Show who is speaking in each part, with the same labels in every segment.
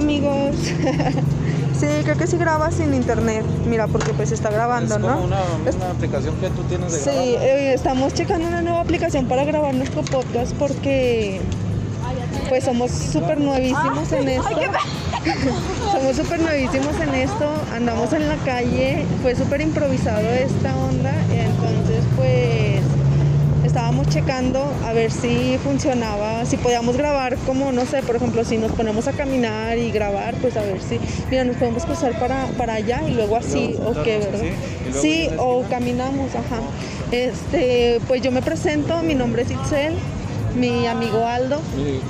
Speaker 1: amigos. sí, creo que sí graba sin internet. Mira, porque pues está grabando,
Speaker 2: es como
Speaker 1: ¿no?
Speaker 2: una,
Speaker 1: Es-
Speaker 2: una aplicación que tú tienes de
Speaker 1: Sí, eh, estamos checando una nueva aplicación para grabar nuestro podcast porque pues somos súper nuevísimos en esto. somos súper nuevísimos en esto, andamos en la calle, fue súper improvisado esta onda, y entonces pues checando a ver si funcionaba, si podíamos grabar como, no sé, por ejemplo, si nos ponemos a caminar y grabar, pues a ver si, mira, nos podemos cruzar para, para allá y luego así, o qué, ¿verdad? Sí, o caminamos, ajá. Este, pues yo me presento, mi nombre es Itzel, mi amigo Aldo.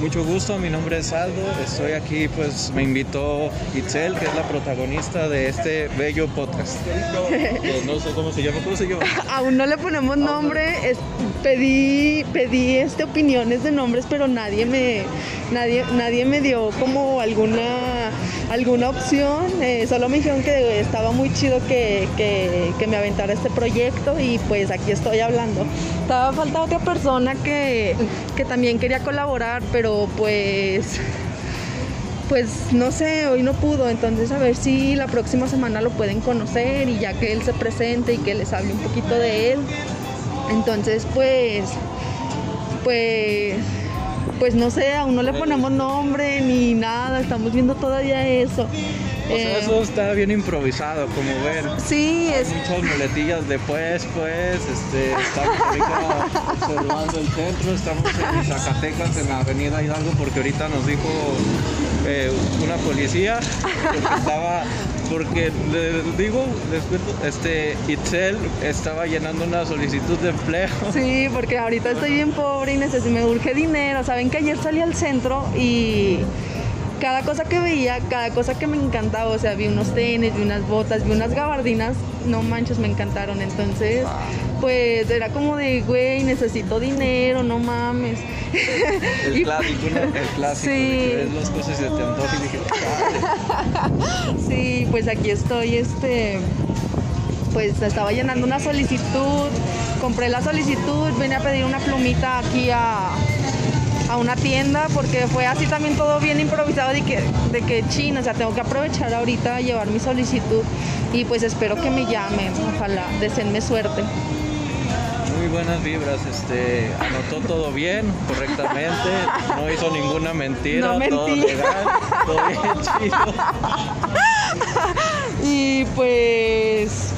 Speaker 2: Mucho gusto, mi nombre es Aldo, estoy aquí, pues me invitó Itzel, que es la protagonista de este bello podcast. Que no sé cómo se llama, ¿cómo se llama?
Speaker 1: Aún no le ponemos nombre, es- pedí, pedí este, opiniones de nombres, pero nadie me, nadie, nadie me dio como alguna, alguna opción. eh, solo me dijeron que estaba muy chido que, que- que me aventara este proyecto y pues aquí estoy hablando. Estaba falta otra persona que, que también quería colaborar, pero pues pues no sé, hoy no pudo, entonces a ver si la próxima semana lo pueden conocer y ya que él se presente y que les hable un poquito de él. Entonces, pues, pues, pues no sé, aún no le ponemos nombre ni nada, estamos viendo todavía eso.
Speaker 2: O sea,
Speaker 1: Eh,
Speaker 2: eso está bien improvisado, como ven.
Speaker 1: sí, es,
Speaker 2: Muchas muletillas de pues, pues, este, estamos ahorita observando el centro, estamos en Zacatecas, en la avenida Hidalgo, porque ahorita nos dijo eh, una policía, porque estaba, porque le digo, les cuento, este, Itzel estaba llenando una solicitud de empleo.
Speaker 1: Sí, porque ahorita estoy bien pobre y necesito, me urge dinero. Saben que ayer salí al centro y cada cosa que veía, cada cosa que me encantaba, o sea, vi unos tenis, vi unas botas, vi unas gabardinas, no manches, me encantaron. Entonces, pues era como de, güey, necesito dinero, no mames.
Speaker 2: El
Speaker 1: Y-
Speaker 2: clásico. El clásico, de
Speaker 1: Sí.
Speaker 2: que ves las cosas y te antoja y.
Speaker 1: Sí, pues aquí estoy, este, pues estaba llenando una solicitud, compré la solicitud, vine a pedir una plumita aquí a, a una tienda porque fue así también todo bien improvisado de que, de que chin, o sea, tengo que aprovechar ahorita a llevar mi solicitud y pues espero que me llamen, ojalá, deseenme suerte.
Speaker 2: Buenas vibras, este, anotó todo bien, correctamente, no hizo ninguna mentira,
Speaker 1: No
Speaker 2: todo legal, todo bien chido.
Speaker 1: Y pues,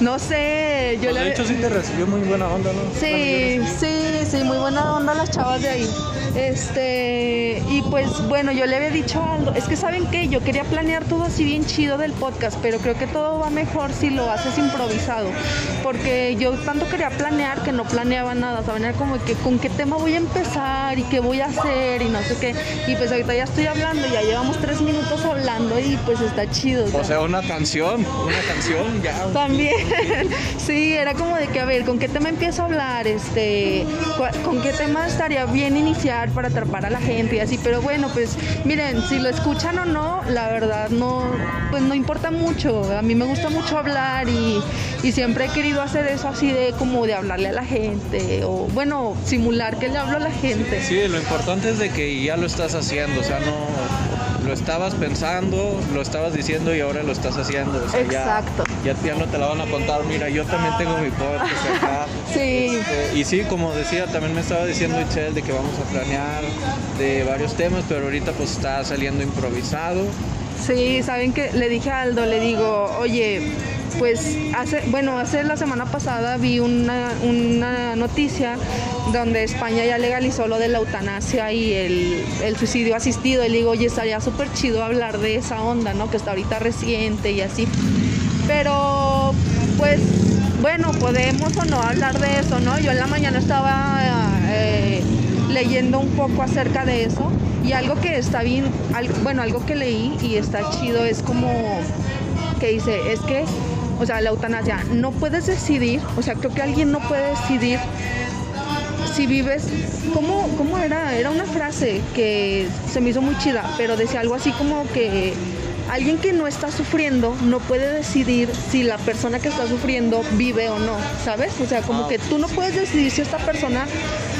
Speaker 1: no sé, yo
Speaker 2: Pues,
Speaker 1: le...
Speaker 2: de hecho sí te recibió muy buena onda, ¿no?
Speaker 1: Sí,
Speaker 2: Bueno,
Speaker 1: sí, sí, muy buena onda las chavas de ahí. Este, y pues bueno, yo le había dicho a Aldo, es que saben que yo quería planear todo así bien chido del podcast, pero creo que todo va mejor si lo haces improvisado, porque yo tanto quería planear que no planeaba nada, saben, era como que con qué tema voy a empezar y qué voy a hacer y no sé qué, y pues ahorita ya estoy hablando, ya llevamos tres minutos hablando y pues está chido. o
Speaker 2: O sea, una canción, una canción, ya.
Speaker 1: también, sí, era como de que, a ver, ¿con qué tema empiezo a hablar? Este, ¿Con qué tema estaría bien iniciar para atrapar a la gente y así? Pero bueno, pues miren, si lo escuchan o no, la verdad no, pues no importa mucho. A mí me gusta mucho hablar y, y siempre he querido hacer eso así de como de hablarle a la gente o, bueno, simular que le hablo a la gente.
Speaker 2: Sí, lo importante es de que ya lo estás haciendo, o sea, no lo estabas pensando, lo estabas diciendo y ahora lo estás haciendo. O sea, ya-
Speaker 1: Exacto.
Speaker 2: Ya, ya no te la van a contar, mira, yo también tengo mi podcast acá.
Speaker 1: Sí.
Speaker 2: Este, y sí, como decía, también me estaba diciendo Itzel de que vamos a planear de varios temas, pero ahorita pues está saliendo improvisado.
Speaker 1: Sí, saben que le dije a Aldo, le digo, oye, pues hace, bueno, hace la semana pasada vi una, una noticia donde España ya legalizó lo de la eutanasia y el, el suicidio asistido. Y le digo, oye, estaría súper chido hablar de esa onda, ¿no? Que está ahorita reciente y así. Pero, pues, bueno, podemos o no hablar de eso, ¿no? Yo en la mañana estaba eh, leyendo un poco acerca de eso y algo que está bien, bueno, algo que leí y está chido es como que dice, es que, o sea, la eutanasia, no puedes decidir, o sea, creo que alguien no puede decidir si vives, ¿cómo, ¿cómo era? Era una frase que se me hizo muy chida, pero decía algo así como que alguien que no está sufriendo no puede decidir si la persona que está sufriendo vive o no, ¿sabes? O sea, como
Speaker 2: Ah.
Speaker 1: que tú no puedes decidir si esta persona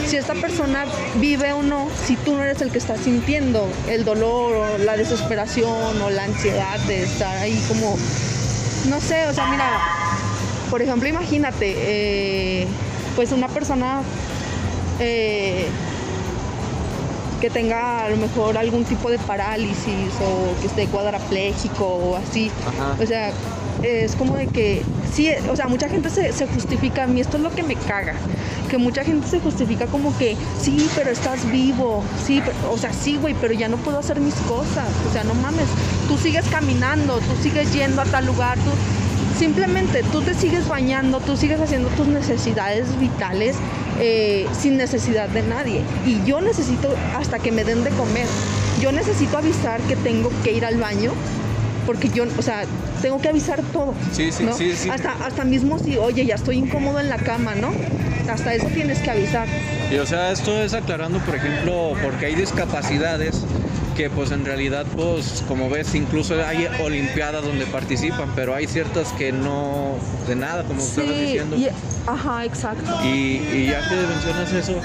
Speaker 1: si esta persona vive o no, si tú no eres el que está sintiendo el dolor o la desesperación o la ansiedad de estar ahí como, no sé, o sea, mira, por ejemplo, imagínate, eh, pues una persona eh, que tenga a lo mejor algún tipo de parálisis o que esté cuadrapléjico o así.
Speaker 2: Ajá.
Speaker 1: O sea, es como de que, sí, o sea, mucha gente se, justifica, a mí esto es lo que me caga, que mucha gente se justifica como que, sí, pero estás vivo, sí, pero- o sea, sí, güey, pero ya no puedo hacer mis cosas, o sea, no mames, tú sigues caminando, tú sigues yendo a tal lugar, tú... Simplemente tú te sigues bañando, tú sigues haciendo tus necesidades vitales eh, sin necesidad de nadie. Y yo necesito hasta que me den de comer. Yo necesito avisar que tengo que ir al baño porque yo, o sea, tengo que avisar todo.
Speaker 2: Sí, sí,
Speaker 1: ¿no?
Speaker 2: sí, sí.
Speaker 1: Hasta, hasta mismo si, oye, ya estoy incómodo en la cama, ¿no? Hasta eso tienes que avisar.
Speaker 2: Y o sea, esto es aclarando, por ejemplo, porque hay discapacidades que pues en realidad pues como ves incluso hay olimpiadas donde participan, pero hay ciertas que no de nada, como estabas diciendo.
Speaker 1: y- ajá, exacto.
Speaker 2: Y, y ya que mencionas eso,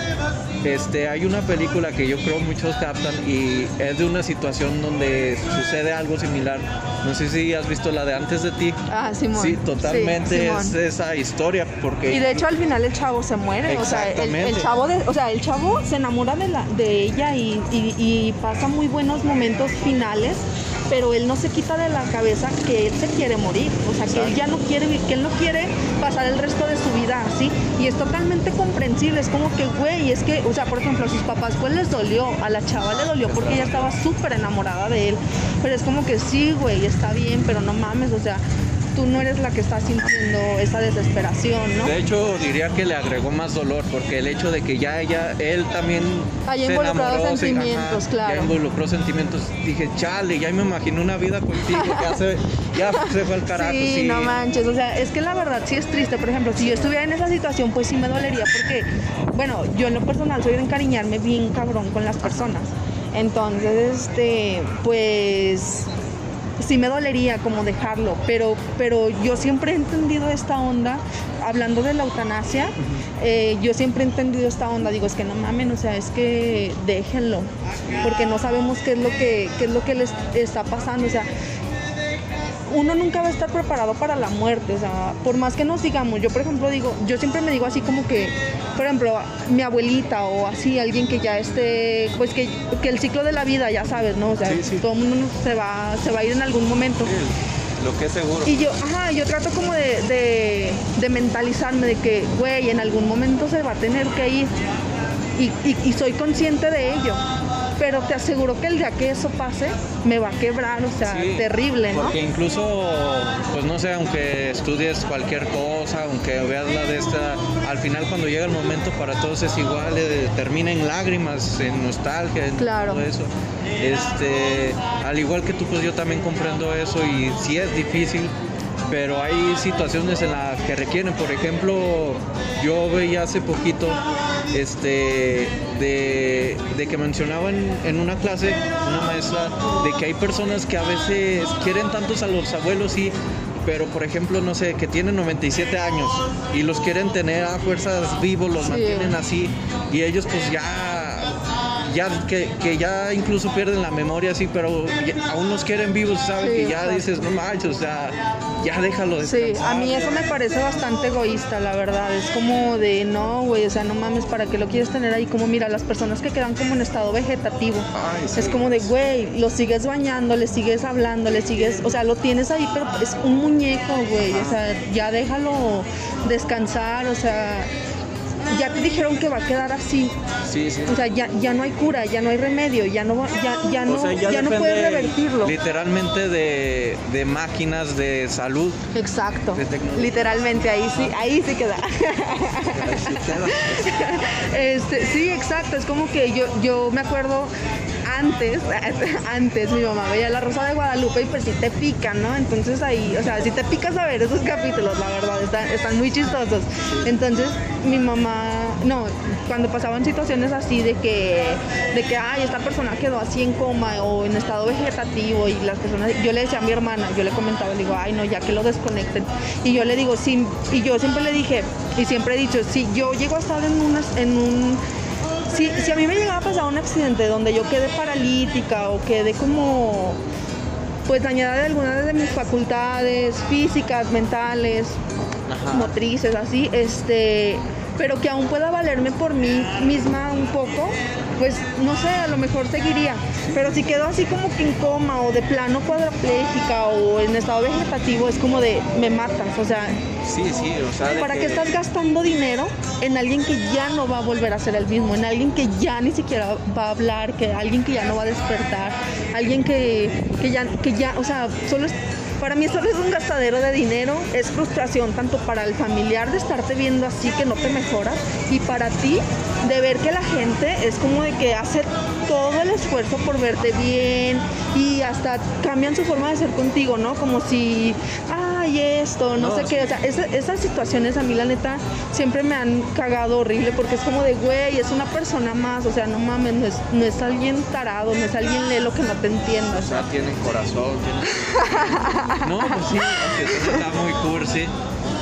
Speaker 2: este, hay una película que yo creo muchos captan y es de una situación donde sucede algo similar. No sé si has visto la de antes de ti.
Speaker 1: Ah, Simón.
Speaker 2: Sí, totalmente
Speaker 1: Simón.
Speaker 2: es esa historia porque
Speaker 1: Y de hecho al final el chavo se muere, o sea, el, el chavo de, o sea, el chavo se enamora de la, de ella y, y- y pasa muy buenos momentos finales, pero él no se quita de la cabeza que él se quiere morir, o sea, que él ya no quiere, que él no quiere pasar el resto de su vida así, y es totalmente comprensible, es como que, güey, es que, o sea, por ejemplo, a sus papás pues les dolió, a la chava le dolió porque ella estaba súper enamorada de él, pero es como que sí, güey, está bien, pero no mames, o sea, tú no eres la que está sintiendo esa desesperación, ¿no?
Speaker 2: De hecho, diría que le agregó más dolor, porque el hecho de que ya ella, él también
Speaker 1: Haya
Speaker 2: se
Speaker 1: involucrado
Speaker 2: enamoró, se-
Speaker 1: sentimientos, claro.
Speaker 2: Ya involucró sentimientos. Dije, chale, ya me imaginé una vida contigo, ya se, ya se fue al carajo.
Speaker 1: Sí,
Speaker 2: sí.
Speaker 1: no manches, o sea, es que la verdad sí es triste. Por ejemplo, si yo estuviera en esa situación, pues sí me dolería porque, bueno, yo en lo personal soy de encariñarme bien cabrón con las personas. Entonces, este, pues sí me dolería como dejarlo, pero, pero yo siempre he entendido esta onda, hablando de la eutanasia, eh, yo siempre he entendido esta onda, digo, es que no mamen, o sea, es que déjenlo, porque no sabemos qué es lo que, qué es lo que les está pasando, o sea, uno nunca va a estar preparado para la muerte, o sea, por más que nos digamos, yo por ejemplo digo, yo siempre me digo así como que, por ejemplo, mi abuelita o así, alguien que ya esté, pues que, que el ciclo de la vida, ya sabes, ¿no? O sea,
Speaker 2: Sí, sí.
Speaker 1: todo el mundo se va, se va a ir en algún momento.
Speaker 2: Sí, Lo que es seguro.
Speaker 1: Y yo, ajá, yo trato como de, de, de mentalizarme de que, güey, en algún momento se va a tener que ir. Y, y- y soy consciente de ello. Pero te aseguro que el día que eso pase, me va a quebrar, o sea,
Speaker 2: Sí,
Speaker 1: terrible, ¿no?
Speaker 2: Porque incluso, pues no sé, aunque estudies cualquier cosa, aunque veas la de esta, al final cuando llega el momento para todos es igual, eh, termina en lágrimas, en nostalgia, en
Speaker 1: Claro.
Speaker 2: todo eso. Este, al igual que tú, pues yo también comprendo eso y sí es difícil, pero hay situaciones en las que requieren, por ejemplo, yo veía hace poquito este de, de que mencionaban en una clase una maestra de que hay personas que a veces quieren tantos a los abuelos y pero por ejemplo no sé que tienen 97 años y los quieren tener a fuerzas vivos los
Speaker 1: Sí.
Speaker 2: mantienen así y ellos pues ya ya que, que ya incluso pierden la memoria así pero ya- aún los quieren vivos saben
Speaker 1: Sí,
Speaker 2: que ya dices no manches o sea ya déjalo
Speaker 1: Sí,
Speaker 2: descansar,
Speaker 1: a mí eso
Speaker 2: ya".
Speaker 1: me parece bastante egoísta, la verdad. Es como de, no, güey, o sea, no mames, ¿para qué lo quieres tener ahí? Como, mira, las personas que quedan como en estado vegetativo.
Speaker 2: Ay, sí.
Speaker 1: Es como de, güey, lo sigues bañando, le sigues hablando, le sigues, o sea, lo tienes ahí, pero es un muñeco, güey, o sea, ya déjalo descansar, o sea, ya te dijeron que va a quedar así,
Speaker 2: sí sí
Speaker 1: o sea, ya, ya no hay cura, ya no hay remedio, ya no, va- ya, ya no,
Speaker 2: O sea,
Speaker 1: ya no puedes revertirlo.
Speaker 2: Literalmente de, de máquinas de salud.
Speaker 1: Exacto,
Speaker 2: de
Speaker 1: literalmente, ahí sí, ahí sí queda. Este, sí, exacto. Es como que yo, yo me acuerdo antes, antes mi mamá veía La Rosa de Guadalupe y pues sí te pican, ¿no? Entonces ahí, o sea, si te picas a ver esos capítulos, la verdad, están, están muy chistosos. Entonces mi mamá, no, cuando pasaban situaciones así de que, de que, ay, esta persona quedó así en coma o en estado vegetativo y las personas, yo le decía a mi hermana, yo le comentaba, le digo, ay, no, ya que lo desconecten. Y yo le digo, sí, y yo siempre le dije, y siempre he dicho, si yo llego a estar en, unas, en un si, si a mí me llegaba a pasar un accidente donde yo quedé paralítica o quedé como pues dañada de algunas de mis facultades físicas, mentales,
Speaker 2: Ajá.
Speaker 1: motrices, así, este, pero que aún pueda valerme por mí misma un poco, pues no sé, a lo mejor seguiría. Pero si quedo así como que en coma o de plano cuadraplégica o en estado vegetativo, es como de me matas, o sea,
Speaker 2: Sí, sí, o sea, de
Speaker 1: ¿para
Speaker 2: que-
Speaker 1: qué estás gastando dinero en alguien que ya no va a volver a ser el mismo? En alguien que ya ni siquiera va a hablar, que alguien que ya no va a despertar, alguien que, que ya, que ya, o sea, solo es, para mí solo es un gastadero de dinero, es frustración tanto para el familiar de estarte viendo así que no te mejoras y para ti de ver que la gente es como de que hace todo el esfuerzo por verte bien y hasta cambian su forma de ser contigo, ¿no? Como si, ay, esto, no,
Speaker 2: No,
Speaker 1: sé
Speaker 2: sí.
Speaker 1: qué, o sea, esa- esas situaciones a mí la neta siempre me han cagado horrible porque es como de, güey, es una persona más, o sea, no mames, no es, no es alguien tarado, no es alguien lelo que no te entienda, o
Speaker 2: sea, tienen corazón, tienen... No, pues sí, aunque está muy cursi.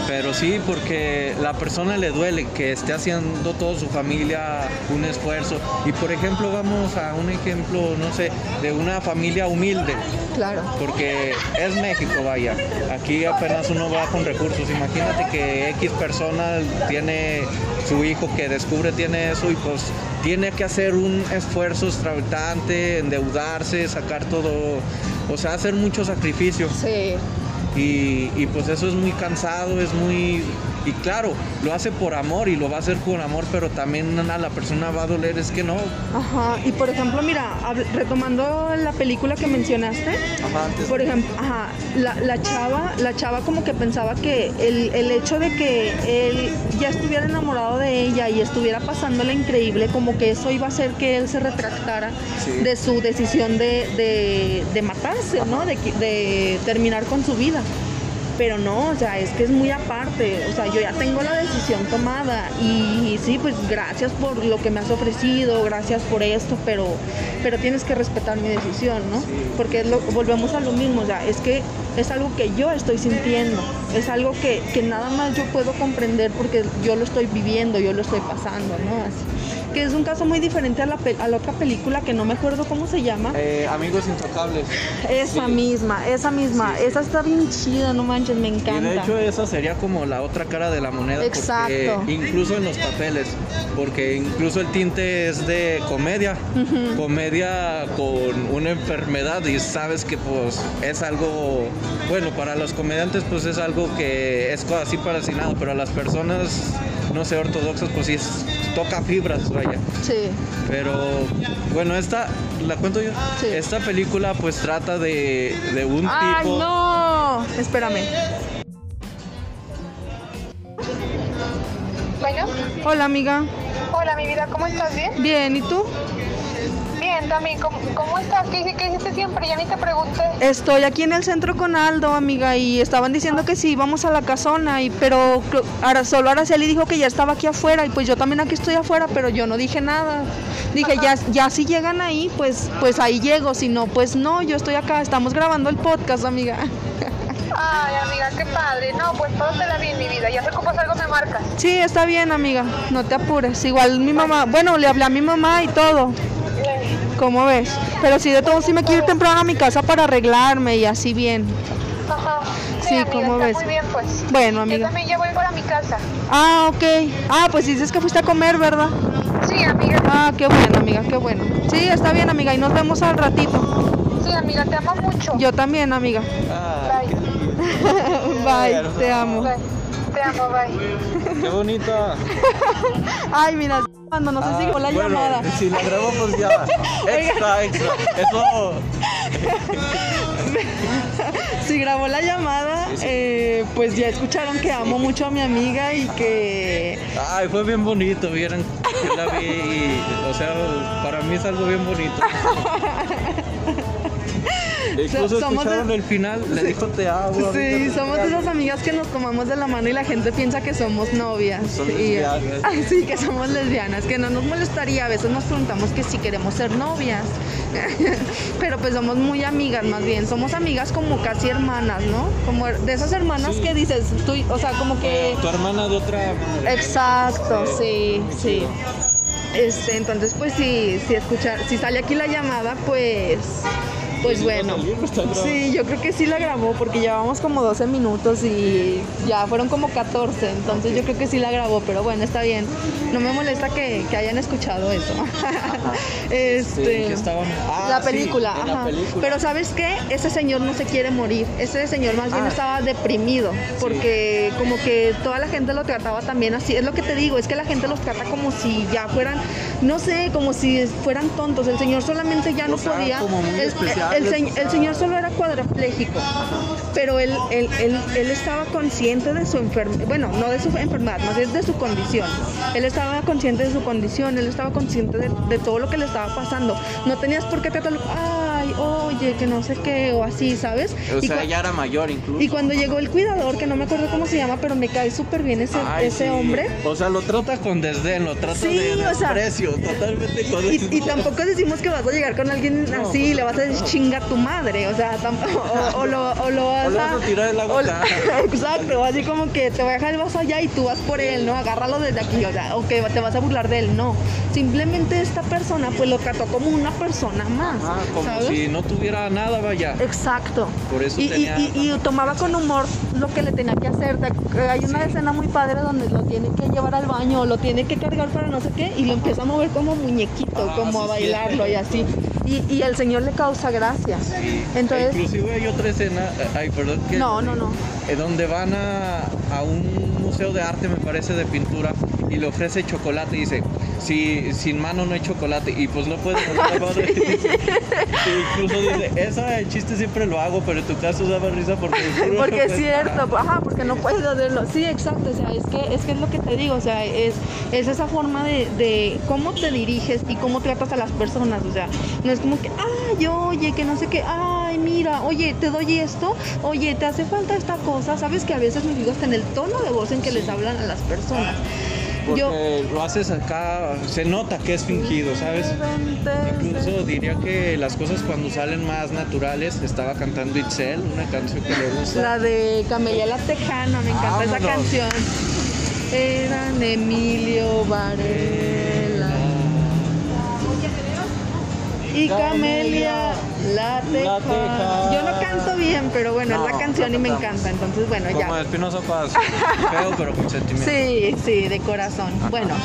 Speaker 2: Pero sí, porque la persona le duele que esté haciendo toda su familia un esfuerzo. Y por ejemplo, vamos a un ejemplo, no sé, de una familia humilde.
Speaker 1: claro.
Speaker 2: Porque es México, vaya. Aquí apenas uno va con recursos. Imagínate que X persona tiene su hijo que descubre tiene eso y pues tiene que hacer un esfuerzo extravagante, endeudarse, sacar todo, o sea, hacer mucho sacrificio.
Speaker 1: Sí.
Speaker 2: Y, pues eso es muy cansado, es muy... Y claro, lo hace por amor y lo va a hacer con amor, pero también a la persona va a doler, es que no.
Speaker 1: Ajá, y por ejemplo, mira, retomando la película que mencionaste,
Speaker 2: Ajá, antes-
Speaker 1: por ejemplo, ajá, la, la chava, la chava como que pensaba que el, el hecho de que él ya estuviera enamorado de ella y estuviera pasándole increíble, como que eso iba a hacer que él se retractara
Speaker 2: Sí.
Speaker 1: de su decisión de, de- de matarse, ¿no? De, de terminar con su vida. Pero no, o sea, es que es muy aparte. O sea, yo ya tengo la decisión tomada. Y, sí, pues gracias por lo que me has ofrecido, gracias por esto, pero, pero tienes que respetar mi decisión, ¿no? Porque volvemos a lo mismo. O sea, es que es algo que yo estoy sintiendo. Es algo que, que nada más yo puedo comprender porque yo lo estoy viviendo, yo lo estoy pasando, ¿no? Así. Que es un caso muy diferente a la, a la otra película que no me acuerdo cómo se llama.
Speaker 2: Eh, amigos intocables.
Speaker 1: Esa
Speaker 2: sí.
Speaker 1: misma, esa misma.
Speaker 2: Sí, sí.
Speaker 1: Esa está bien chida, no manches, me
Speaker 2: Y
Speaker 1: encanta.
Speaker 2: de hecho esa sería como la otra cara de la moneda.
Speaker 1: Exacto.
Speaker 2: Incluso en los papeles, porque incluso el tinte es de comedia. Comedia con una enfermedad y sabes que pues es algo, bueno, para los comediantes pues es algo que es así para así nada, pero a las personas, no sé, ortodoxas pues sí es- toca fibras, vaya.
Speaker 1: Sí.
Speaker 2: Pero bueno, esta, ¿la cuento yo?
Speaker 1: Sí.
Speaker 2: Esta película pues trata de, de un
Speaker 1: ¡Ay,
Speaker 2: tipo...
Speaker 1: no! Espérame.
Speaker 3: Bueno,
Speaker 1: Hola, amiga.
Speaker 3: hola mi vida, ¿cómo estás? ¿Bien?
Speaker 1: Bien, ¿y tú?
Speaker 3: Bien, ¿cómo, cómo estás? ¿Qué, qué hiciste siempre? Ya ni te pregunté.
Speaker 1: Estoy aquí en el centro con Aldo, amiga, y estaban diciendo que sí, íbamos a la casona, y, pero solo Araceli dijo que ya estaba aquí afuera, y pues yo también aquí estoy afuera, pero yo no dije nada. Dije, ya, ya si llegan ahí, pues, pues ahí llego, si no, pues no, yo estoy acá, estamos grabando el podcast, amiga.
Speaker 3: Ay, amiga, qué padre. No, pues da bien, mi vida. Ya se ocupas algo, me marcas.
Speaker 1: Sí, está bien, amiga, no te apures. Igual mi mamá, bueno, le hablé a mi mamá y todo. ¿Cómo ves? Pero sí, de todo sí me quiero ir temprano a mi casa para arreglarme y así bien.
Speaker 3: Ajá.
Speaker 1: Sí,
Speaker 3: amiga,
Speaker 1: ¿cómo
Speaker 3: está
Speaker 1: ves?
Speaker 3: Muy bien, pues.
Speaker 1: Bueno,
Speaker 3: Yo
Speaker 1: amiga.
Speaker 3: también ya voy para mi casa.
Speaker 1: Ah, ok. Ah, pues dices que fuiste a comer, ¿verdad?
Speaker 3: Sí, amiga.
Speaker 1: Ah, qué bueno, amiga, qué bueno. Sí, está bien, amiga, y nos vemos al ratito.
Speaker 3: Sí, amiga, te amo mucho.
Speaker 1: Yo también, amiga.
Speaker 3: Bye.
Speaker 1: Bye, te amo.
Speaker 3: Bye. Te amo, bye.
Speaker 2: qué bonita.
Speaker 1: Ay, mira, cuando no sé si con la
Speaker 2: Ah, bueno,
Speaker 1: llamada.
Speaker 2: Si la grabo, pues ya. Extra, extra. Eso.
Speaker 1: Si grabó la llamada, eh, pues ya escucharon que amo mucho a mi amiga y que
Speaker 2: Ay, fue bien bonito, vieron. Yo la vi y, o sea, para mí es algo bien bonito. Incluso
Speaker 1: somos
Speaker 2: escucharon el final, le dijo te amo.
Speaker 1: Sí, somos
Speaker 2: te
Speaker 1: de
Speaker 2: amo".
Speaker 1: esas amigas que nos tomamos de la mano y la gente piensa que somos novias.
Speaker 2: Son
Speaker 1: Y-. Ah, sí, que somos lesbianas, que no nos molestaría. A veces nos preguntamos que si queremos ser novias. Pero pues somos muy amigas, más bien. Somos amigas como casi hermanas, ¿no? Como de esas hermanas
Speaker 2: Sí.
Speaker 1: que dices, tú, o sea, como que...
Speaker 2: Tu hermana de otra madre.
Speaker 1: Exacto, sí, sí. Este, entonces, pues si, si escuchar, si sale aquí la llamada, pues pues bueno, sí, yo creo que sí la grabó porque llevamos como 12 minutos y ya fueron como 14, entonces yo creo que sí la grabó, pero bueno, está bien. No me molesta que, que hayan escuchado eso. este,
Speaker 2: Sí, ¿qué estaban? Ah,
Speaker 1: la
Speaker 2: sí,
Speaker 1: película,
Speaker 2: la.
Speaker 1: Pero ¿sabes qué? Ese señor no se quiere morir. Ese señor más bien
Speaker 2: Ah.
Speaker 1: estaba deprimido porque como que toda la gente lo trataba también así. Es lo que te digo, es que la gente los trata como si ya fueran, no sé, como si fueran tontos. El señor solamente ya no
Speaker 2: O sea,
Speaker 1: podía.
Speaker 2: como muy
Speaker 1: el,
Speaker 2: especiales.
Speaker 1: El se- el señor solo era cuadrapléjico, pero él, él, él, estaba consciente de su enfermedad, bueno, no de su enfermedad, más bien de su condición. Él estaba consciente de su condición, él estaba consciente de, todo lo que le estaba pasando. No tenías por qué tratarlo, ay, oye, que no sé qué, o así, ¿sabes?
Speaker 2: O
Speaker 1: Y
Speaker 2: sea, ya era mayor incluso.
Speaker 1: y cuando llegó el cuidador, que no me acuerdo cómo se llama, pero me cae súper bien ese,
Speaker 2: Ay,
Speaker 1: ese
Speaker 2: sí.
Speaker 1: hombre.
Speaker 2: O sea, lo trata con desdén, lo trata
Speaker 1: Sí,
Speaker 2: de
Speaker 1: o sea,
Speaker 2: totalmente con
Speaker 1: Y, y tampoco decimos que vas a llegar con alguien
Speaker 2: No,
Speaker 1: así y le vas a decir chinga tu madre, o sea, tam- o, o lo, o lo vas
Speaker 2: O le vas a tirar el agua
Speaker 1: o-
Speaker 2: acá.
Speaker 1: Exacto, así como que te voy a dejar el vaso allá y tú vas por él, ¿no? Agárralo desde aquí, o sea, o que te vas a burlar de él, no. Simplemente esta persona pues lo trató como una persona más,
Speaker 2: Ah, como
Speaker 1: ¿sabes?
Speaker 2: si no tuviera nada, vaya.
Speaker 1: Exacto.
Speaker 2: Por eso
Speaker 1: y, y-
Speaker 2: tenía-
Speaker 1: y- y tomaba con humor lo que le tenía que hacer. Hay una escena muy padre donde lo tiene que llevar al baño lo tiene que cargar para no sé qué y lo empieza a mover como muñequito,
Speaker 2: Ah,
Speaker 1: como a bailarlo y así. Y, y el señor le causa gracia. Entonces,
Speaker 2: Inclusive hay otra escena, ay, perdón, que
Speaker 1: no, no, no.
Speaker 2: Eh, donde van a, a un museo de arte, me parece, de pintura, y le ofrece chocolate y dice, si sin mano no hay chocolate, y pues no puede mover la mano. Y incluso dice, esa el chiste siempre lo hago, pero en tu caso daba risa porque...
Speaker 1: Porque es
Speaker 2: pues,
Speaker 1: cierto, ajá, porque no puedes hacerlo. Sí, exacto, o sea, es que es que es lo que te digo, o sea, es, es esa forma de, de cómo te diriges y cómo tratas a las personas, o sea, no es como que, ay, oye, que no sé qué, ay, mira, oye, te doy esto, oye, te hace falta esta cosa, sabes que a veces me fijo hasta en el tono de voz en que les hablan a las personas.
Speaker 2: Porque
Speaker 1: Yo,
Speaker 2: lo haces acá, se nota que es fingido, ¿sabes? Incluso diría que las cosas cuando salen más naturales, estaba cantando Itzel, una canción que le gusta.
Speaker 1: La de Camelia la Tejana, me encanta esa canción. Eran Emilio Varela y Camelia la Tejana.
Speaker 2: Tejana.
Speaker 1: Yo no canto bien, pero bueno,
Speaker 2: No,
Speaker 1: es la canción y me encanta, entonces bueno,
Speaker 2: Como
Speaker 1: ya.
Speaker 2: Espinosa Paz, feo pero con sentimiento.
Speaker 1: Sí, sí, de corazón. Bueno,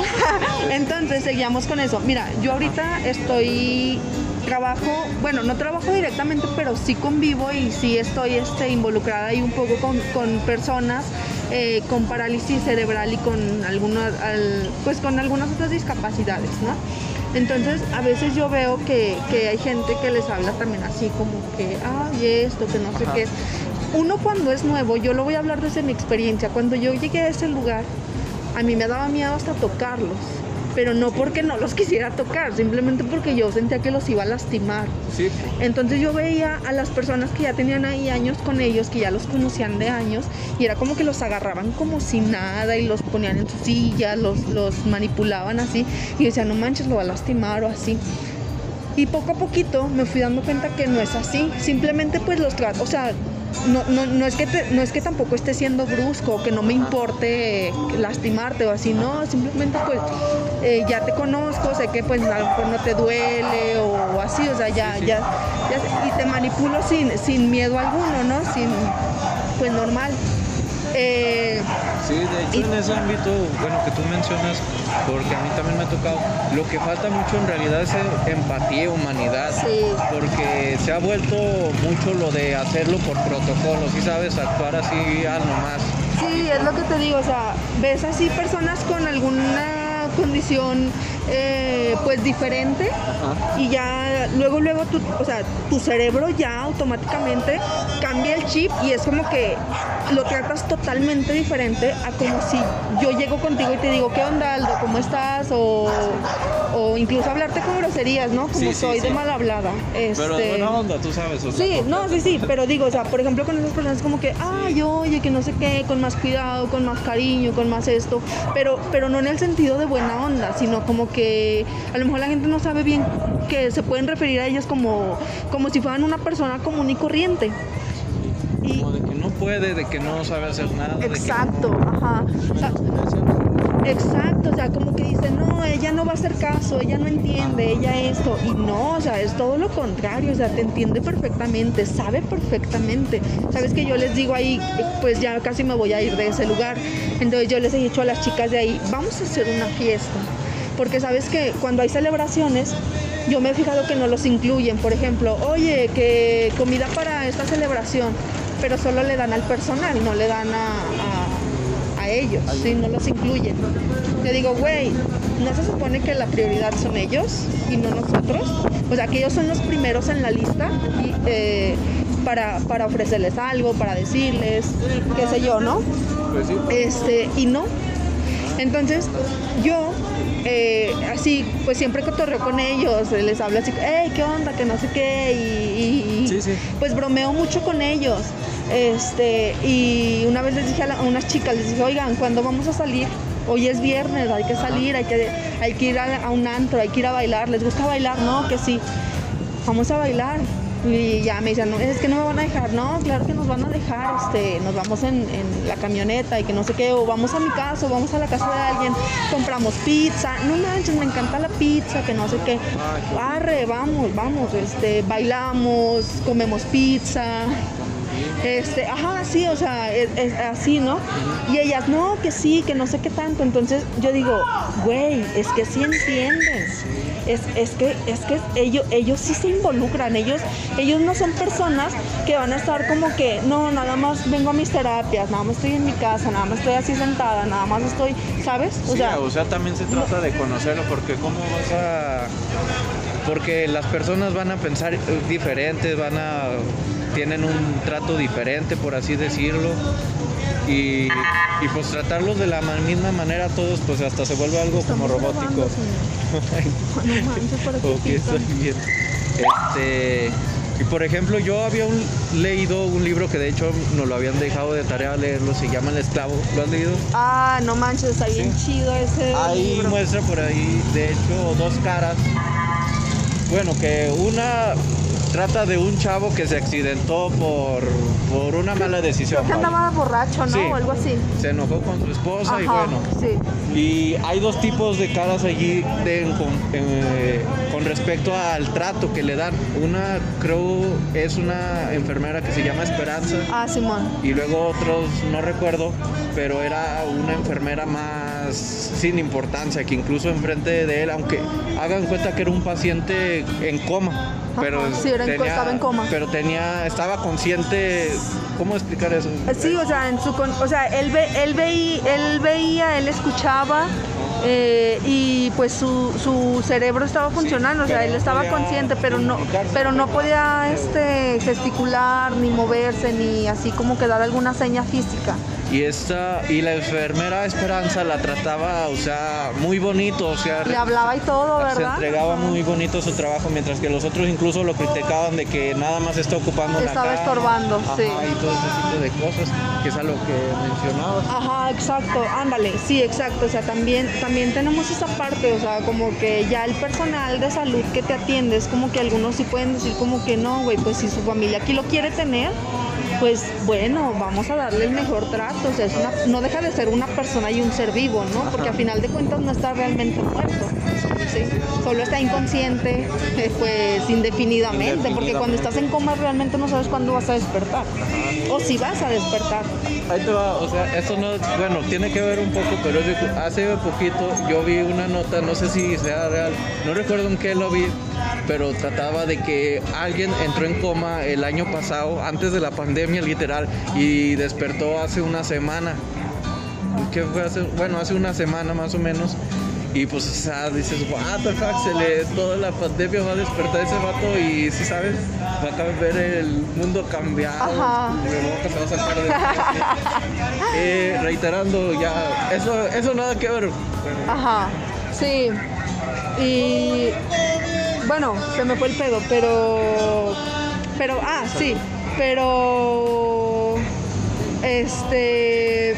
Speaker 1: entonces seguíamos con eso. Mira, yo ahorita estoy trabajo, bueno, no trabajo directamente, pero sí convivo y sí estoy este, involucrada ahí un poco con, con personas eh, con parálisis cerebral y con algunas, al- pues con algunas otras discapacidades, ¿no? Entonces, a veces yo veo que, que hay gente que les habla también así como que, ay, esto, que no sé
Speaker 2: Ajá.
Speaker 1: qué. Uno cuando es nuevo, yo lo voy a hablar desde mi experiencia, cuando yo llegué a ese lugar, a mí me daba miedo hasta tocarlos, pero no porque no los quisiera tocar, simplemente porque yo sentía que los iba a lastimar.
Speaker 2: Sí,
Speaker 1: Entonces yo veía a las personas que ya tenían ahí años con ellos, que ya los conocían de años, y era como que los agarraban como si nada y los ponían en su silla, los, los manipulaban así, y yo decía, no manches, lo va a lastimar o así. Y poco a poquito me fui dando cuenta que no es así, simplemente pues los trato, o sea, no, no, no, es que te- no es que tampoco esté siendo brusco, o que no me importe lastimarte o así, no, simplemente pues eh, ya te conozco, sé que pues a lo mejor no te duele o, así, o sea, ya, ya, ya y te manipulo sin, sin miedo alguno, ¿no? Sin, pues normal. Eh,
Speaker 2: Sí, de hecho en ese ámbito, bueno, que tú mencionas, porque a mí también me ha tocado, lo que falta mucho en realidad es eh, empatía, humanidad,
Speaker 1: Sí.
Speaker 2: porque se ha vuelto mucho lo de hacerlo por protocolo, si sabes actuar así al nomás.
Speaker 1: Sí, es lo que te digo, o sea, ves así personas con alguna condición eh, pues diferente y ya luego luego tu, o sea, tu cerebro ya automáticamente cambia el chip y es como que lo tratas totalmente diferente a como si yo llego contigo y te digo, ¿qué onda Aldo? ¿Cómo estás? O, o incluso hablarte con groserías, ¿no? Como
Speaker 2: Sí, sí,
Speaker 1: soy de mal hablada.
Speaker 2: Pero
Speaker 1: Este,
Speaker 2: de buena onda, tú sabes. o sea,
Speaker 1: Sí, no, sí, sí, pero digo, o sea, por ejemplo, con esas personas como que, ay, oye, que no sé qué, con más cuidado, con más cariño, con más esto, pero, pero no en el sentido de buena onda, sino como que a lo mejor la gente no sabe bien que se pueden referir a ellas como, como si fueran una persona común y corriente. Y,
Speaker 2: Como de que no puede, de que no sabe hacer nada. de que
Speaker 1: exacto,
Speaker 2: no-
Speaker 1: ajá. O sea,
Speaker 2: menosprecian
Speaker 1: Exacto, o sea, como que dice, no, ella no va a hacer caso, ella no entiende, ella esto. Y no, o sea, es todo lo contrario, o sea, te entiende perfectamente, sabe perfectamente. Sabes que yo les digo ahí, pues ya casi me voy a ir de ese lugar. Entonces yo les he dicho a las chicas de ahí, vamos a hacer una fiesta. Porque sabes que cuando hay celebraciones, yo me he fijado que no los incluyen. Por ejemplo, oye, que comida para esta celebración, pero solo le dan al personal, no le dan a, ellos, ¿sí? no los incluyen. Te digo, güey, ¿no se supone que la prioridad son ellos y no nosotros? O sea, que ellos son los primeros en la lista y, eh, para, para ofrecerles algo, para decirles, qué sé yo, ¿no?
Speaker 2: Pues.
Speaker 1: Este, y no. Entonces, yo, eh, así, pues siempre cotorreo con ellos, eh, les hablo así, hey, ¿qué onda? Que no sé qué, y, y- y,
Speaker 2: Sí, sí.
Speaker 1: pues bromeo mucho con ellos. Este, y una vez les dije a, la- a unas chicas, les dije, oigan, ¿cuándo vamos a salir? Hoy es viernes, hay que salir, hay que, hay que ir a, a un antro, hay que ir a bailar. ¿Les gusta bailar? No, que sí. Vamos a bailar. Y ya me dicen, es que no me van a dejar. No, claro que nos van a dejar. Este, nos vamos en, la camioneta y que no sé qué. O vamos a mi casa, o vamos a la casa de alguien, compramos pizza. No manches, me encanta la pizza, que no sé qué. Arre, vamos, vamos. Este, bailamos, comemos pizza. Este, ajá, sí, o sea, es así, ¿no? Y ellas, no, que sí, que no sé qué tanto. Entonces yo digo, güey, es que sí entienden. Es, es que, es que ellos, ellos sí se involucran, ellos, ellos no son personas que van a estar como que, no, nada más vengo a mis terapias, nada más estoy en mi casa, nada más estoy así sentada, nada más estoy, ¿sabes? O
Speaker 2: Sí,
Speaker 1: sea,
Speaker 2: o sea, también se trata de conocerlo, porque cómo vas a... Porque las personas van a pensar diferentes, van a... tienen un trato diferente, por así decirlo. Y, y pues tratarlos de la ma- misma manera todos, pues hasta se vuelve algo como robótico.
Speaker 1: grabando. No manches, ¿para qué
Speaker 2: Ok,
Speaker 1: pican?
Speaker 2: estoy bien. Este, y por ejemplo, yo había un- leído un libro que de hecho nos lo habían dejado de tarea leerlo, se llama El Esclavo. ¿Lo has leído?
Speaker 1: Ah, no manches, está bien chido ese
Speaker 2: Ahí
Speaker 1: libro.
Speaker 2: muestra por ahí, de hecho, dos caras. Bueno, que una trata de un chavo que se accidentó por, por una mala decisión.
Speaker 1: Creo que andaba borracho, ¿no?
Speaker 2: Sí.
Speaker 1: O algo así.
Speaker 2: Se enojó con su esposa y
Speaker 1: Ajá,
Speaker 2: bueno.
Speaker 1: sí.
Speaker 2: Y hay dos tipos de caras allí de- con, eh, con respecto al trato que le dan. Una creo es una enfermera que se llama Esperanza
Speaker 1: Ah, Simón.
Speaker 2: y luego otros no recuerdo, pero era una enfermera más sin importancia que incluso enfrente de él, aunque hagan cuenta que era un paciente en coma, pero
Speaker 1: Ajá, sí, era en co- estaba en coma.
Speaker 2: pero tenía estaba consciente, ¿cómo explicar eso?
Speaker 1: Eh, Sí, o sea, en su o sea, él ve, él veía, él veía, él escuchaba eh, y pues su, su cerebro estaba funcionando, o sea, él estaba consciente, pero no, pero no podía este gesticular ni moverse ni así como que dar alguna seña física.
Speaker 2: Y esta y la enfermera Esperanza la trataba, o sea, muy bonito, o sea,
Speaker 1: Le hablaba y todo,
Speaker 2: se
Speaker 1: ¿verdad?
Speaker 2: entregaba
Speaker 1: Ajá.
Speaker 2: muy bonito su trabajo, mientras que los otros incluso lo criticaban de que nada más está ocupando la
Speaker 1: Estaba estorbando,
Speaker 2: Ajá,
Speaker 1: sí.
Speaker 2: y todo ese tipo de cosas, que es a lo que mencionabas.
Speaker 1: Ajá, exacto, ándale, sí, exacto, o sea, también, también tenemos esa parte, o sea, como que ya el personal de salud que te atiende es como que algunos sí pueden decir como que no, güey, pues si su familia aquí lo quiere tener, pues bueno, vamos a darle el mejor trato, o sea, es una, no deja de ser una persona y un ser vivo, ¿no? Porque a final de cuentas no está realmente muerto, ¿sí? Solo está inconsciente, pues indefinidamente, porque cuando estás en coma realmente no sabes cuándo vas a despertar, o si vas a despertar.
Speaker 2: Ahí te va, o sea, esto no, bueno, tiene que ver un poco, pero hace poquito yo vi una nota, no sé si sea real, no recuerdo en qué lo vi, pero trataba de que alguien entró en coma el año pasado, antes de la pandemia literal, y despertó hace una semana. ¿Qué fue hace? Bueno, hace una semana más o menos. Y pues, o sea, dices, what the fuck, se le, toda la pandemia va a despertar ese vato y, si sabes, va a ver el mundo cambiado. Luego que se va a sacar de eh, reiterando ya, eso, eso nada que ver.
Speaker 1: Ajá, sí. Y bueno, se me fue el pedo, pero. Pero, ah, sí. Pero. Este.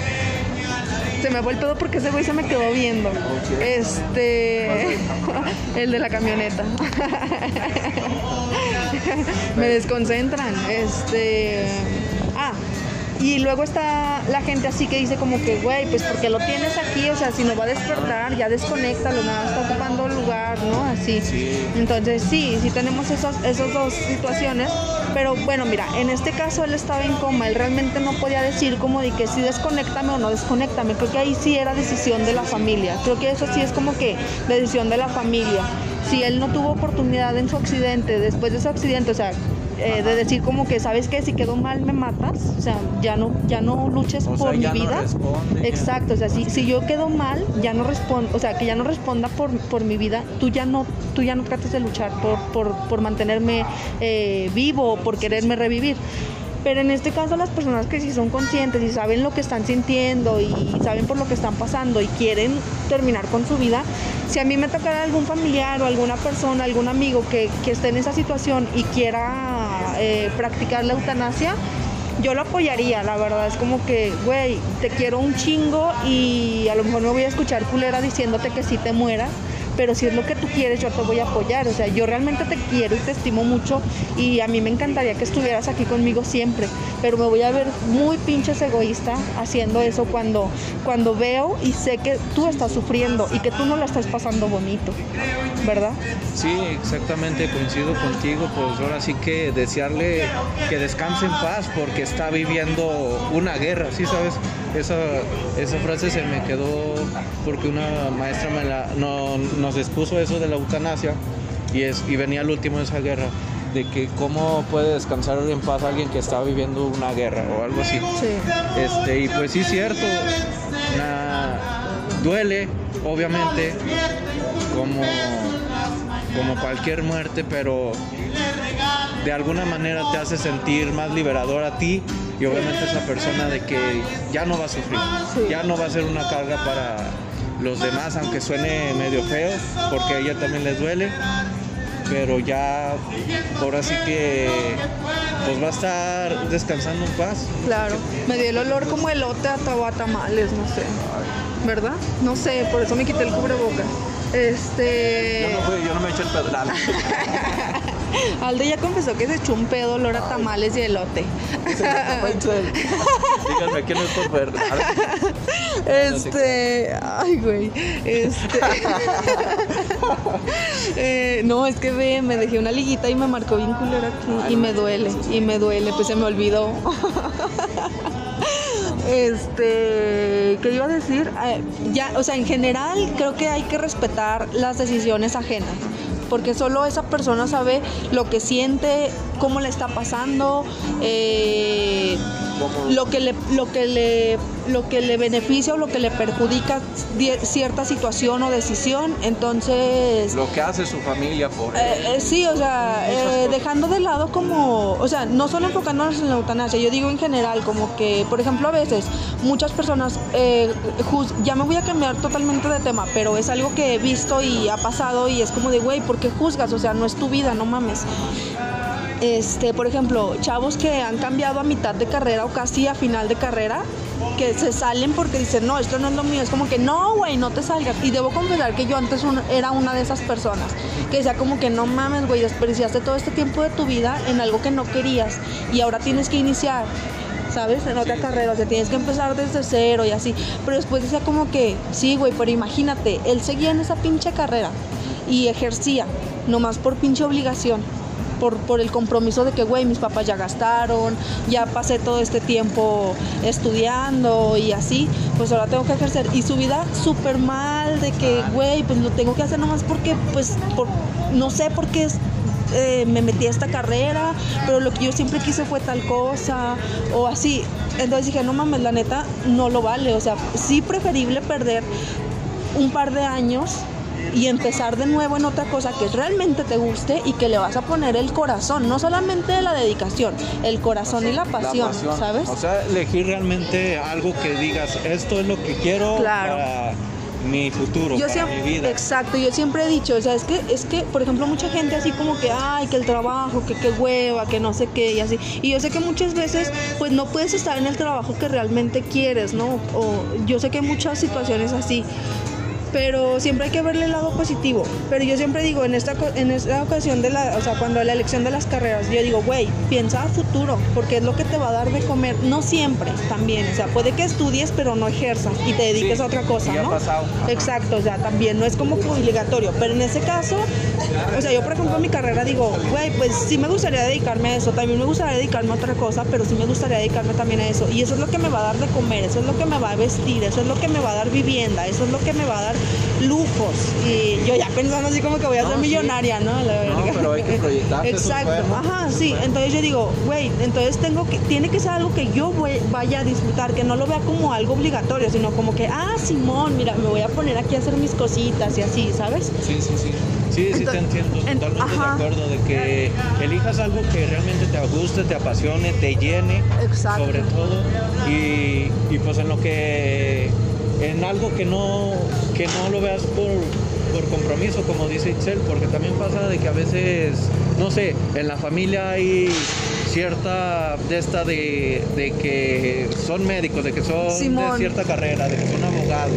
Speaker 1: Se me fue el pedo porque ese güey se me quedó viendo. Este. El de la camioneta. me desconcentran. Este. Y luego está la gente así que dice como que, güey, pues porque lo tienes aquí, o sea, si no va a despertar, ya desconecta, lo nada está ocupando lugar, ¿no? Así. Entonces sí, sí tenemos esos, esas dos situaciones, pero bueno, mira, en este caso él estaba en coma, él realmente no podía decir como de que si desconéctame o no desconéctame, creo que ahí sí era decisión de la familia, creo que eso sí es como que decisión de la familia. Si él no tuvo oportunidad en su accidente, después de su accidente, o sea, eh, de decir como que sabes que si quedo mal me matas, o sea, ya no, ya no luches por mi vida. Exacto, o sea, si, si yo quedo mal, ya no respondo, o sea, que ya no responda por, por mi vida, tú ya no, tú ya no trates de luchar por, por, por mantenerme eh, vivo, por quererme revivir. Pero en este caso las personas que sí son conscientes y saben lo que están sintiendo y saben por lo que están pasando y quieren terminar con su vida, si a mí me tocara algún familiar o alguna persona, algún amigo que, que esté en esa situación y quiera eh, practicar la eutanasia, yo lo apoyaría, la verdad. Es como que, güey, te quiero un chingo y a lo mejor me voy a escuchar culera diciéndote que sí te mueras pero si es lo que tú quieres, yo te voy a apoyar. O sea, yo realmente te quiero y te estimo mucho y a mí me encantaría que estuvieras aquí conmigo siempre, pero me voy a ver muy pinches egoísta haciendo eso cuando, cuando veo y sé que tú estás sufriendo y que tú no la estás pasando bonito, ¿verdad?
Speaker 2: Sí, exactamente, coincido contigo, pues ahora sí que desearle que descanse en paz porque está viviendo una guerra, ¿sí sabes? Esa, esa frase se me quedó porque una maestra me la, no, nos expuso eso de la eutanasia y, es, y venía el último de esa guerra de que cómo puede descansar en paz alguien que está viviendo una guerra o algo así. Este, y pues sí, cierto, duele, obviamente, como, como cualquier muerte, pero de alguna manera te hace sentir más liberador a ti y obviamente esa persona de que ya no va a sufrir, ya no va a ser una carga para los demás, aunque suene medio feo, porque a ella también les duele, pero ya ahora sí que pues va a estar descansando en paz.
Speaker 1: Claro, me dio el olor como elote a tamales, no sé, ¿verdad? No sé, por eso me quité el cubrebocas. Este...
Speaker 2: Yo no, yo no me eché el pedral.
Speaker 1: Aldo ya confesó que se echó un pedo olor a tamales y elote.
Speaker 2: Díganme que no es por.
Speaker 1: Este, ay, güey. Este. Eh, no, es que ve, me dejé una liguita y me marcó bien culera aquí. Y me duele, y me duele, pues se me olvidó. Este, ¿qué iba a decir? Eh, ya, o sea, en general creo que hay que respetar las decisiones ajenas porque solo esa persona sabe lo que siente, cómo le está pasando, eh, lo que le, lo que le, lo que le beneficia o lo que le perjudica cierta situación o decisión. Entonces.
Speaker 2: Lo que hace su familia por
Speaker 1: eh, eh, sí, o sea, dejando de lado como, o sea, no solo enfocándonos en la eutanasia, yo digo en general, como que, por ejemplo, a veces muchas personas, ya me voy a cambiar totalmente de tema, pero es algo que he visto y ha pasado y es como de, güey, ¿por qué juzgas? O sea, no es tu vida, no mames. Este, por ejemplo, chavos que han cambiado a mitad de carrera o casi a final de carrera, que se salen porque dicen, no, esto no es lo mío. Es como que, no, güey, no te salgas. Y debo confesar que yo antes era una de esas personas que decía como que, no mames, güey, desperdiciaste todo este tiempo de tu vida en algo que no querías y ahora tienes que iniciar. ¿sabes? En otra carrera, o sea, tienes que empezar desde cero y así. Pero después decía como que, sí, güey, pero imagínate, él seguía en esa pinche carrera y ejercía, nomás por pinche obligación por, el compromiso de que, güey, mis papás ya gastaron, ya pasé todo este tiempo estudiando y así, pues ahora tengo que ejercer. Y su vida súper mal, de que, güey, pues lo tengo que hacer nomás porque, pues, por, no sé por qué eh, me metí a esta carrera, pero lo que yo siempre quise fue tal cosa, o así. Entonces dije, no mames, la neta no lo vale. O sea, sí preferible perder un par de años y empezar de nuevo en otra cosa que realmente te guste y que le vas a poner el corazón, no solamente la dedicación, el corazón y la pasión, ¿sabes?
Speaker 2: O sea, elegir realmente algo que digas, esto es lo que quiero para mi futuro,
Speaker 1: yo
Speaker 2: para
Speaker 1: siempre,
Speaker 2: mi vida.
Speaker 1: Exacto, yo siempre he dicho, o sea, es que, es que, por ejemplo, mucha gente así como que, ay, que el trabajo, que qué hueva, que no sé qué, y así. Y yo sé que muchas veces, pues no puedes estar en el trabajo que realmente quieres, ¿no? O yo sé que hay muchas situaciones así pero siempre hay que verle el lado positivo. Pero yo siempre digo, en esta, en esta ocasión de la, o sea, cuando la elección de las carreras, yo digo, güey, piensa a futuro, porque es lo que te va a dar de comer, no siempre también, o sea, puede que estudies, pero no ejerzas y te dediques a otra cosa, ¿no? Exacto, o sea, también no es como obligatorio, pero en ese caso, o sea, yo por ejemplo en mi carrera digo, güey, pues sí me gustaría dedicarme a eso, también me gustaría dedicarme a otra cosa, pero sí me gustaría dedicarme también a eso, y eso es lo que me va a dar de comer, eso es lo que me va a vestir, eso es lo que me va a dar vivienda, eso es lo que me va a dar lujos. Y yo ya pensando así como que voy a ser millonaria, ¿no?
Speaker 2: no, pero hay que proyectarse
Speaker 1: Exacto, ajá, sí. Entonces yo digo, güey, entonces tengo que, tiene que ser algo que yo voy, vaya a disfrutar, que no lo vea como algo obligatorio, sino como que, ah, Simón, mira, me voy a poner aquí a hacer mis cositas y así, ¿sabes?
Speaker 2: Sí, sí, sí. Sí, sí te entiendo, totalmente de acuerdo de que elijas algo que realmente te guste, te apasione, te llene,
Speaker 1: Exacto.
Speaker 2: sobre todo, y, y pues en lo que en algo que no, que no lo veas por, por compromiso, como dice Itzel, porque también pasa de que a veces, no sé, en la familia hay cierta de esta de, de que son médicos, de que son de cierta carrera, de que son abogados,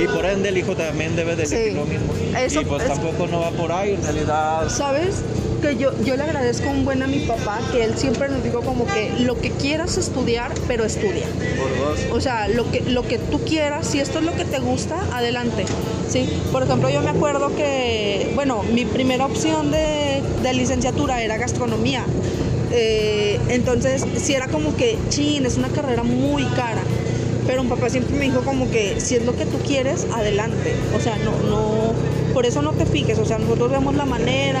Speaker 2: y por ende el hijo también debe de elegir lo mismo. y pues tampoco no va por ahí, en realidad.
Speaker 1: ¿Sabes? Que yo, yo le agradezco un buen a mi papá, que él siempre nos dijo como que lo que quieras estudiar, pero estudia. O sea, lo que, lo que tú quieras, si esto es lo que te gusta, adelante. ¿sí? Por ejemplo, yo me acuerdo que, bueno, mi primera opción de, de licenciatura era gastronomía. Eh, entonces, si era como que, chin, es una carrera muy cara. Pero un papá siempre me dijo como que si es lo que tú quieres, adelante. O sea, no, no, por eso no te fijes, o sea, nosotros vemos la manera,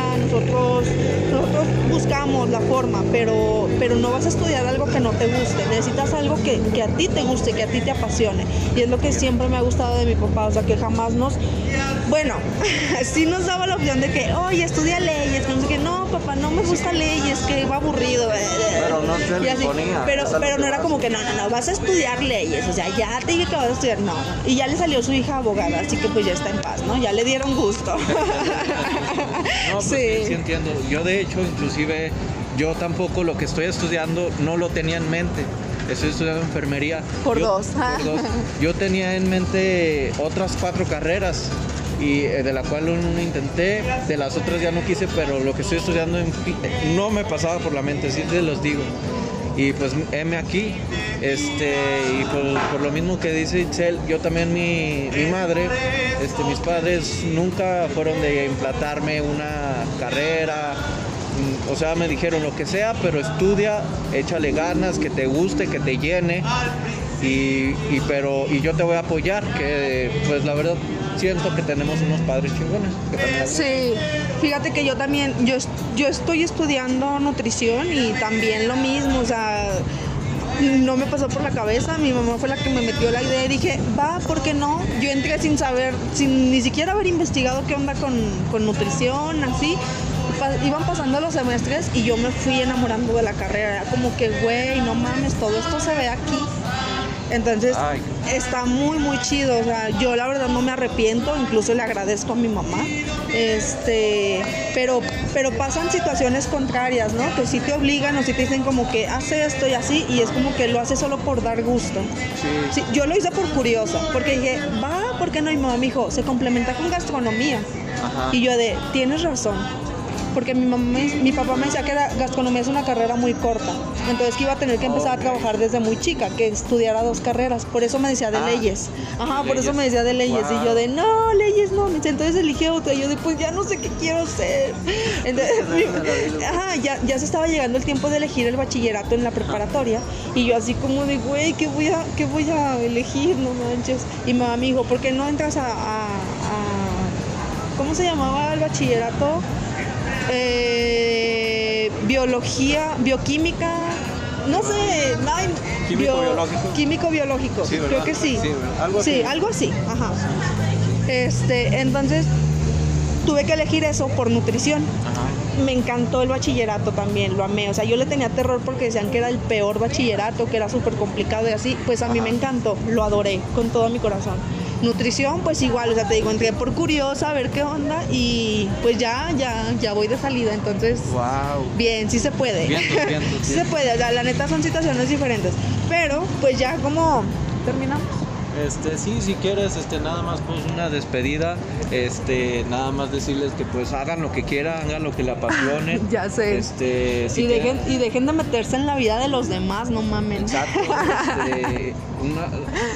Speaker 1: buscamos la forma, pero, pero no vas a estudiar algo que no te guste, necesitas algo que, que a ti te guste, que a ti te apasione. Y es lo que siempre me ha gustado de mi papá, o sea, que jamás nos, bueno, sí nos daba la opción de que, oye, estudia leyes, no sé qué, no, papá, no me gusta leyes, que va aburrido.
Speaker 2: Pero no se ponía.
Speaker 1: Pero, pero no era como que, no, no, no, vas a estudiar leyes, o sea, ya te dije que vas a estudiar, no. Y ya le salió su hija abogada, así que pues ya está en paz, ¿no? Ya le dieron gusto
Speaker 2: no, pues, sí. sí entiendo. Yo de hecho, inclusive, yo tampoco lo que estoy estudiando no lo tenía en mente. Estoy estudiando enfermería.
Speaker 1: Por, dos.
Speaker 2: por dos. Yo tenía en mente otras cuatro carreras y eh, de la cual uno intenté, de las otras ya no quise, pero lo que estoy estudiando no me pasaba por la mente, sí te los digo. Y pues M aquí, este, y por, lo mismo que dice Itzel, yo también mi, mi, madre, este, mis padres nunca fueron de implantarme una carrera, mm, o sea, me dijeron lo que sea, pero estudia, échale ganas, que te guste, que te llene, y, pero, y yo te voy a apoyar, que pues la verdad siento que tenemos unos padres chingones.
Speaker 1: sí, fíjate que yo también, yo, yo estoy estudiando nutrición y también lo mismo, o sea, no me pasó por la cabeza, mi mamá fue la que me metió la idea y dije, va, ¿por qué no? Yo entré sin saber, sin ni siquiera haber investigado qué onda con, con nutrición, así. iban pasando los semestres y yo me fui enamorando de la carrera. Era como que, güey, no mames, todo esto se ve aquí. Entonces está muy muy chido, o sea, yo la verdad no me arrepiento, incluso le agradezco a mi mamá. Este, pero pero pasan situaciones contrarias, ¿no? Que si te obligan o si te dicen como que hace esto y así y es como que lo hace solo por dar gusto. Sí. yo lo hice por curiosa, porque dije, "Va, ¿por qué no?" Y mi mamá me dijo, "Se complementa con gastronomía." Y yo de, "Tienes razón." porque mi, mamá, mi papá me decía que la gastronomía es una carrera muy corta, entonces que iba a tener que empezar a trabajar desde muy chica, que estudiara dos carreras, por eso me decía de ah, leyes, ajá, por eso me decía de leyes, y yo de, no, leyes no, entonces elige otra, y yo de, pues ya no sé qué quiero hacer, entonces, ajá, ya, ya se estaba llegando el tiempo de elegir el bachillerato en la preparatoria, y yo así como de, güey, ¿qué voy a, qué voy a elegir? No manches, y mi mamá me dijo, ¿por qué no entras a, a, a ¿cómo se llamaba el bachillerato? eh, biología, bioquímica, no sé,
Speaker 2: químico biológico.
Speaker 1: Químico biológico, creo que sí. Sí, algo así. Sí, algo así, ajá. Este, entonces tuve que elegir eso por nutrición. Me encantó el bachillerato también, lo amé. O sea, yo le tenía terror porque decían que era el peor bachillerato, que era súper complicado y así. Pues a mí me encantó, lo adoré con todo mi corazón. Nutrición, pues igual, o sea, te digo, entré por curiosa a ver qué onda y pues ya, ya, ya voy de salida, entonces.
Speaker 2: Wow.
Speaker 1: Bien, sí se puede.
Speaker 2: Bien, bien,
Speaker 1: sí se puede, o sea, la neta son situaciones diferentes. Pero, pues ya como terminamos.
Speaker 2: Este, sí, si quieres, este, nada más pues una despedida, este, nada más decirles que pues hagan lo que quieran, hagan lo que le apasione.
Speaker 1: Ya sé.
Speaker 2: Este, si
Speaker 1: y, dejen, y dejen de meterse en la vida de los demás, no mamen.
Speaker 2: Exacto. este, una-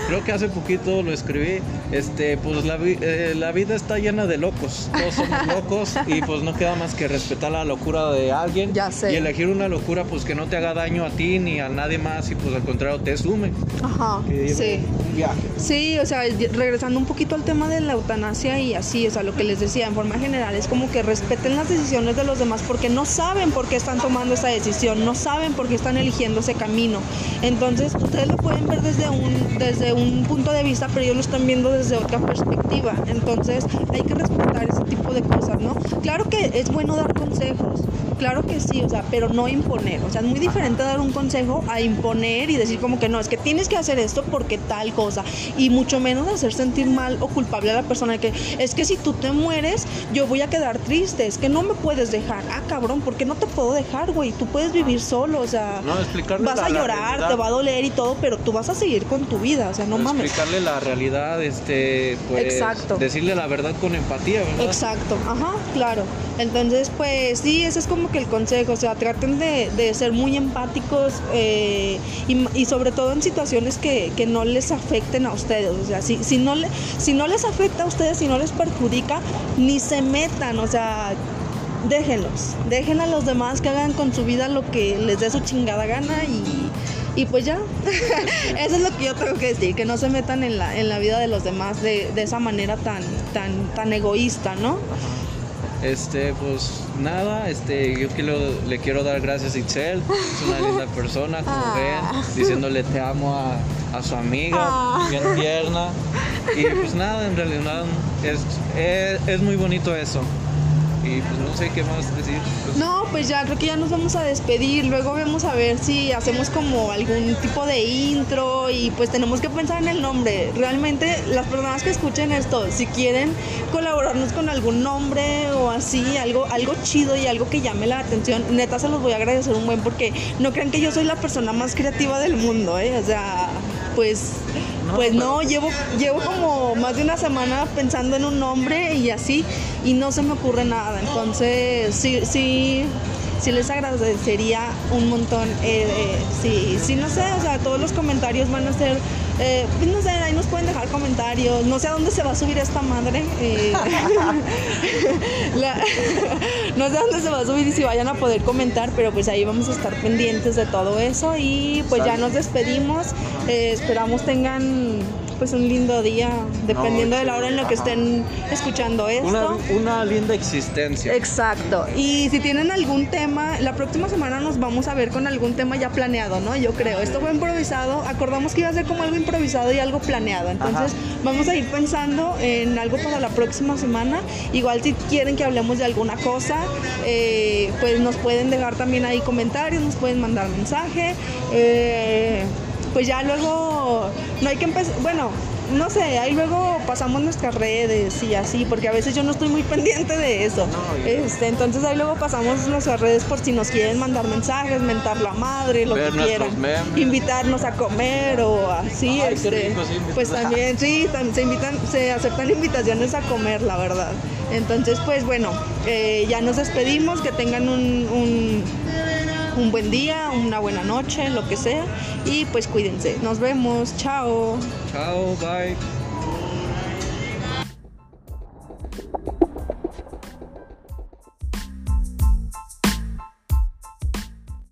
Speaker 2: creo que hace poquito lo escribí. Este, pues la, vi- eh, la vida está llena de locos. Todos somos locos y pues no queda más que respetar la locura de alguien
Speaker 1: Ya sé.
Speaker 2: y elegir una locura pues que no te haga daño a ti ni a nadie más y pues al contrario te sume.
Speaker 1: Ajá, sí.
Speaker 2: Viaje.
Speaker 1: Sí, o sea, regresando un poquito al tema de la eutanasia y así, o sea, lo que les decía, en forma general, es como que respeten las decisiones de los demás porque no saben por qué están tomando esa decisión, no saben por qué están eligiendo ese camino. Entonces, ustedes lo pueden ver desde un, desde un punto de vista, pero ellos lo están viendo desde otra perspectiva. Entonces, hay que respetar ese tipo de cosas, ¿no? Claro que es bueno dar consejos, claro que sí, o sea, pero no imponer. O sea, es muy diferente dar un consejo a imponer y decir como que no, es que tienes que hacer esto porque tal cosa. Y mucho menos hacer sentir mal o culpable a la persona que es que si tú te mueres, yo voy a quedar triste, es que no me puedes dejar. Ah, cabrón, ¿por qué no te puedo dejar, güey? Tú puedes vivir solo, o sea,
Speaker 2: No, explicarle
Speaker 1: vas a llorar, te va a doler y todo, pero tú vas a seguir con tu vida, o sea, no mames.
Speaker 2: explicarle la realidad, este, pues
Speaker 1: Exacto.
Speaker 2: decirle la verdad con empatía, ¿verdad?
Speaker 1: Exacto, ajá, claro. Entonces, pues sí, ese es como que el consejo, o sea, traten de, de ser muy empáticos eh, y, sobre todo en situaciones que, que no les afecten a ustedes, o sea, si, si, no le, si no les afecta a ustedes, si no les perjudica, ni se metan, o sea, déjenlos, dejen a los demás que hagan con su vida lo que les dé su chingada gana y... Y pues ya, eso es lo que yo tengo que decir, que no se metan en la, en la vida de los demás de, de esa manera tan, tan, tan egoísta, ¿no?
Speaker 2: Este, pues nada, este, yo quiero, le quiero dar gracias a Itzel, es una linda persona, como
Speaker 1: Ah.
Speaker 2: ven, diciéndole te amo a, a su amiga,
Speaker 1: Ah.
Speaker 2: bien tierna. Y pues nada, en realidad es, es, es muy bonito eso. Pues no sé qué más decir. pues,
Speaker 1: No, pues ya creo que ya nos vamos a despedir. Luego vemos a ver si hacemos como algún tipo de intro y pues tenemos que pensar en el nombre. Realmente las personas que escuchen esto, si quieren colaborarnos con algún nombre o así, algo, algo chido y algo que llame la atención, neta se los voy a agradecer un buen porque no crean que yo soy la persona más creativa del mundo, ¿eh? O sea, pues...
Speaker 2: No,
Speaker 1: pues
Speaker 2: pero-
Speaker 1: no, llevo, llevo como más de una semana pensando en un nombre y así, y no se me ocurre nada. Entonces, sí, sí, sí les agradecería un montón. eh, eh, sí, sí, no sé, o sea, todos los comentarios van a ser, eh, pues no sé, ahí nos pueden dejar comentarios. No sé a dónde se va a subir esta madre. eh, la- no sé a dónde se va a subir y si vayan a poder comentar, pero pues ahí vamos a estar pendientes de todo eso y pues ya nos despedimos. Eh, esperamos tengan pues un lindo día, dependiendo de la hora en la que estén escuchando esto.
Speaker 2: Una, una linda existencia.
Speaker 1: Exacto. Y si tienen algún tema, la próxima semana nos vamos a ver con algún tema ya planeado, ¿no? Yo creo. Esto fue improvisado. Acordamos que iba a ser como algo improvisado y algo planeado. Entonces vamos a ir pensando en algo para la próxima semana. Igual si quieren que hablemos de alguna cosa, eh, pues nos pueden dejar también ahí comentarios, nos pueden mandar mensaje. Eh, pues ya luego no hay que empezar, bueno, no sé, ahí luego pasamos nuestras redes y así, porque a veces yo no estoy muy pendiente de eso.
Speaker 2: No,
Speaker 1: este, entonces ahí luego pasamos nuestras redes por si nos quieren mandar mensajes, mentar la madre, lo
Speaker 2: Ver
Speaker 1: que quieran,
Speaker 2: memes.
Speaker 1: invitarnos a comer o así,
Speaker 2: Ay,
Speaker 1: este,
Speaker 2: rico, sí, invitar.
Speaker 1: pues también sí, tam- se invitan, se aceptan invitaciones a comer, la verdad. Entonces, pues bueno, eh, ya nos despedimos, que tengan un- un un buen día, una buena noche, lo que sea. Y pues cuídense. Nos vemos. Chao.
Speaker 2: Chao, bye.